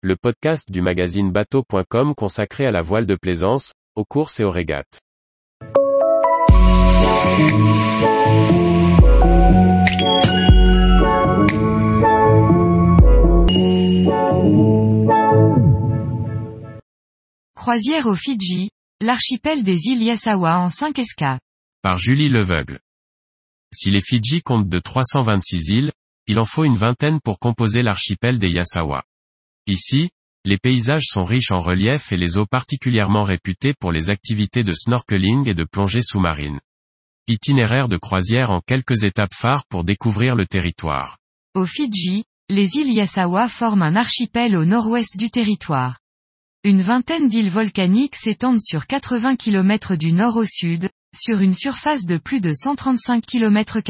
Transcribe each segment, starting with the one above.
le podcast du magazine bateau.com consacré à la voile de plaisance, aux courses et aux régates. Croisière aux Fidji, l'archipel des îles Yasawa en 5 escapes. Par Julie Leveugle. Si les Fidji comptent de 326 îles, il en faut une vingtaine pour composer l'archipel des Yasawa. Ici, les paysages sont riches en relief et les eaux particulièrement réputées pour les activités de snorkeling et de plongée sous-marine. Itinéraire de croisière en quelques étapes phares pour découvrir le territoire. Aux Fidji, les îles Yasawa forment un archipel au nord-ouest du territoire. Une vingtaine d'îles volcaniques s'étendent sur 80 km du nord au sud, sur une surface de plus de 135 km.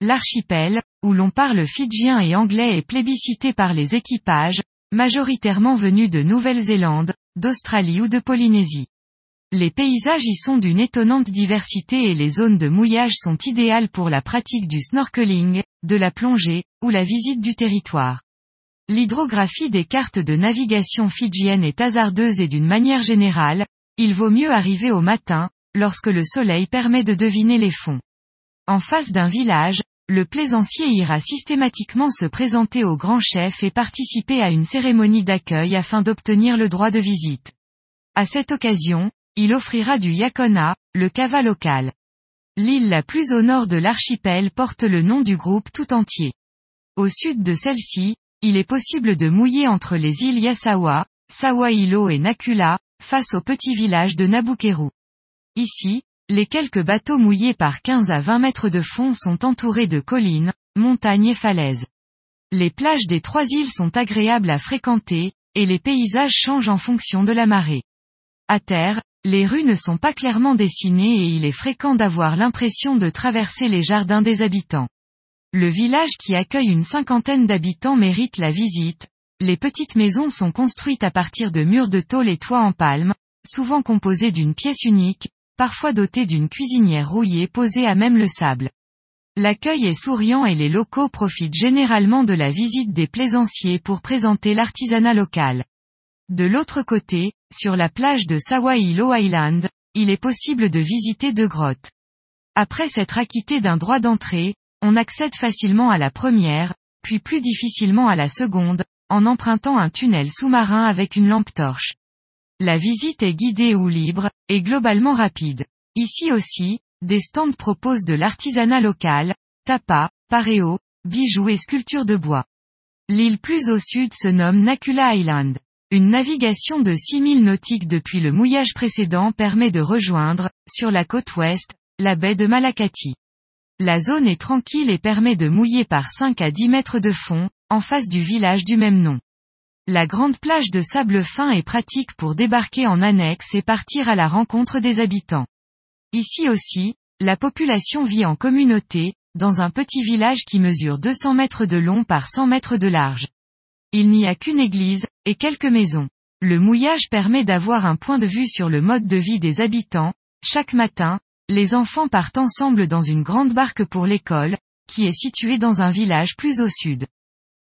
L'archipel, où l'on parle fidjien et anglais est plébiscité par les équipages, majoritairement venus de Nouvelle-Zélande, d'Australie ou de Polynésie. Les paysages y sont d'une étonnante diversité et les zones de mouillage sont idéales pour la pratique du snorkeling, de la plongée, ou la visite du territoire. L'hydrographie des cartes de navigation fidjiennes est hasardeuse et d'une manière générale, il vaut mieux arriver au matin, lorsque le soleil permet de deviner les fonds. En face d'un village, le plaisancier ira systématiquement se présenter au grand chef et participer à une cérémonie d'accueil afin d'obtenir le droit de visite. À cette occasion, il offrira du yakona, le kava local. L'île la plus au nord de l'archipel porte le nom du groupe tout entier. Au sud de celle-ci, il est possible de mouiller entre les îles Yasawa, Sawailo et Nakula, face au petit village de Nabukeru. Ici, les quelques bateaux mouillés par 15 à 20 mètres de fond sont entourés de collines, montagnes et falaises. Les plages des trois îles sont agréables à fréquenter, et les paysages changent en fonction de la marée. À terre, les rues ne sont pas clairement dessinées et il est fréquent d'avoir l'impression de traverser les jardins des habitants. Le village qui accueille une cinquantaine d'habitants mérite la visite. Les petites maisons sont construites à partir de murs de tôle et toits en palme, souvent composés d'une pièce unique, parfois doté d'une cuisinière rouillée posée à même le sable. L'accueil est souriant et les locaux profitent généralement de la visite des plaisanciers pour présenter l'artisanat local. De l'autre côté, sur la plage de Sawailo Island, il est possible de visiter deux grottes. Après s'être acquitté d'un droit d'entrée, on accède facilement à la première, puis plus difficilement à la seconde, en empruntant un tunnel sous-marin avec une lampe torche. La visite est guidée ou libre, et globalement rapide. Ici aussi, des stands proposent de l'artisanat local, tapas, paréo, bijoux et sculptures de bois. L'île plus au sud se nomme Nakula Island. Une navigation de 6000 nautiques depuis le mouillage précédent permet de rejoindre, sur la côte ouest, la baie de Malakati. La zone est tranquille et permet de mouiller par 5 à 10 mètres de fond, en face du village du même nom. La grande plage de sable fin est pratique pour débarquer en annexe et partir à la rencontre des habitants. Ici aussi, la population vit en communauté, dans un petit village qui mesure 200 mètres de long par 100 mètres de large. Il n'y a qu'une église, et quelques maisons. Le mouillage permet d'avoir un point de vue sur le mode de vie des habitants. Chaque matin, les enfants partent ensemble dans une grande barque pour l'école, qui est située dans un village plus au sud.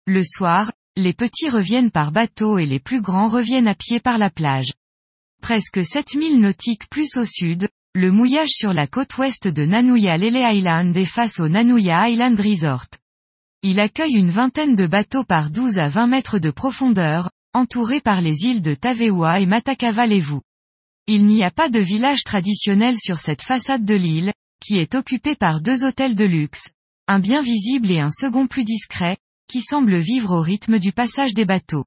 Le soir, les petits reviennent par bateau et les plus grands reviennent à pied par la plage. Presque 7000 nautiques plus au sud, le mouillage sur la côte ouest de Nanuya Lele Island est face au Nanuya Island Resort. Il accueille une vingtaine de bateaux par 12 à 20 mètres de profondeur, entourés par les îles de Tavewa et Matakava Levu. Il n'y a pas de village traditionnel sur cette façade de l'île, qui est occupée par deux hôtels de luxe, un bien visible et un second plus discret, qui semble vivre au rythme du passage des bateaux.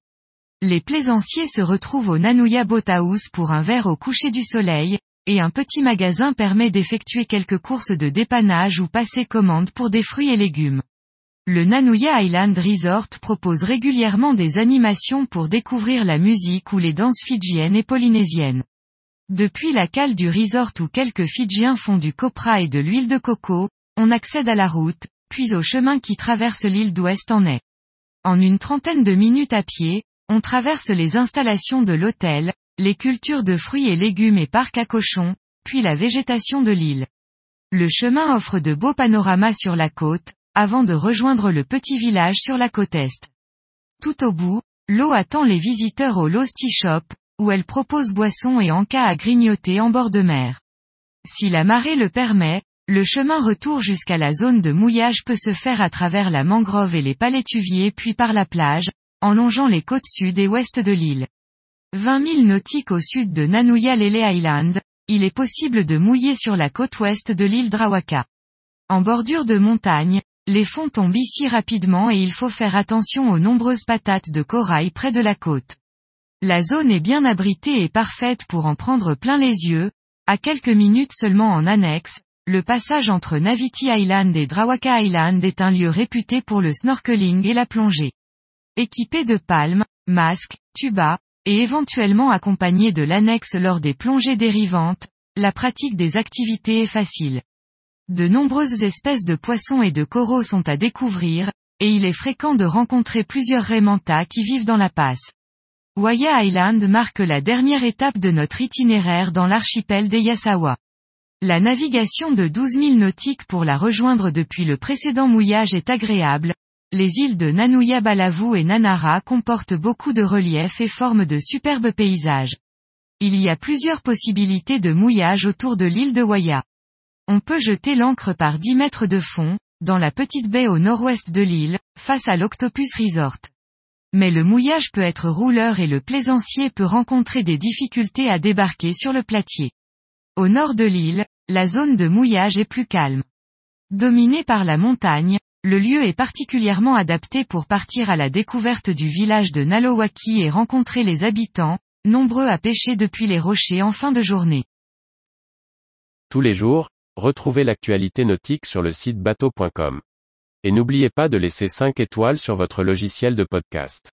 Les plaisanciers se retrouvent au Nanuya Boat House pour un verre au coucher du soleil, et un petit magasin permet d'effectuer quelques courses de dépannage ou passer commande pour des fruits et légumes. Le Nanuya Island Resort propose régulièrement des animations pour découvrir la musique ou les danses fidjiennes et polynésiennes. Depuis la cale du resort où quelques Fidjiens font du copra et de l'huile de coco, on accède à la route, puis au chemin qui traverse l'île d'Ouest en est. En une trentaine de minutes à pied, on traverse les installations de l'hôtel, les cultures de fruits et légumes et parcs à cochons, puis la végétation de l'île. Le chemin offre de beaux panoramas sur la côte, avant de rejoindre le petit village sur la côte est. Tout au bout, l'eau attend les visiteurs au Losty Shop, où elle propose boissons et encas à grignoter en bord de mer. Si la marée le permet, le chemin retour jusqu'à la zone de mouillage peut se faire à travers la mangrove et les palétuviers puis par la plage, en longeant les côtes sud et ouest de l'île. 20 000 nautiques au sud de Nanuya Lele Island, il est possible de mouiller sur la côte ouest de l'île Drawaka. En bordure de montagne, les fonds tombent ici rapidement et il faut faire attention aux nombreuses patates de corail près de la côte. La zone est bien abritée et parfaite pour en prendre plein les yeux, à quelques minutes seulement en annexe, le passage entre Naviti Island et Drawaka Island est un lieu réputé pour le snorkeling et la plongée. Équipé de palmes, masques, tubas, et éventuellement accompagné de l'annexe lors des plongées dérivantes, la pratique des activités est facile. De nombreuses espèces de poissons et de coraux sont à découvrir, et il est fréquent de rencontrer plusieurs raimentas qui vivent dans la passe. Waya Island marque la dernière étape de notre itinéraire dans l'archipel des Yasawa. La navigation de 12 000 nautiques pour la rejoindre depuis le précédent mouillage est agréable, les îles de Nanuya Balavu et Nanara comportent beaucoup de reliefs et forment de superbes paysages. Il y a plusieurs possibilités de mouillage autour de l'île de Waya. On peut jeter l'ancre par 10 mètres de fond, dans la petite baie au nord-ouest de l'île, face à l'Octopus Resort. Mais le mouillage peut être rouleur et le plaisancier peut rencontrer des difficultés à débarquer sur le platier. Au nord de l'île, la zone de mouillage est plus calme. Dominée par la montagne, le lieu est particulièrement adapté pour partir à la découverte du village de Nalowaki et rencontrer les habitants, nombreux à pêcher depuis les rochers en fin de journée. Tous les jours, Retrouvez l'actualité nautique sur le site bateau.com. Et n'oubliez pas de laisser 5 étoiles sur votre logiciel de podcast.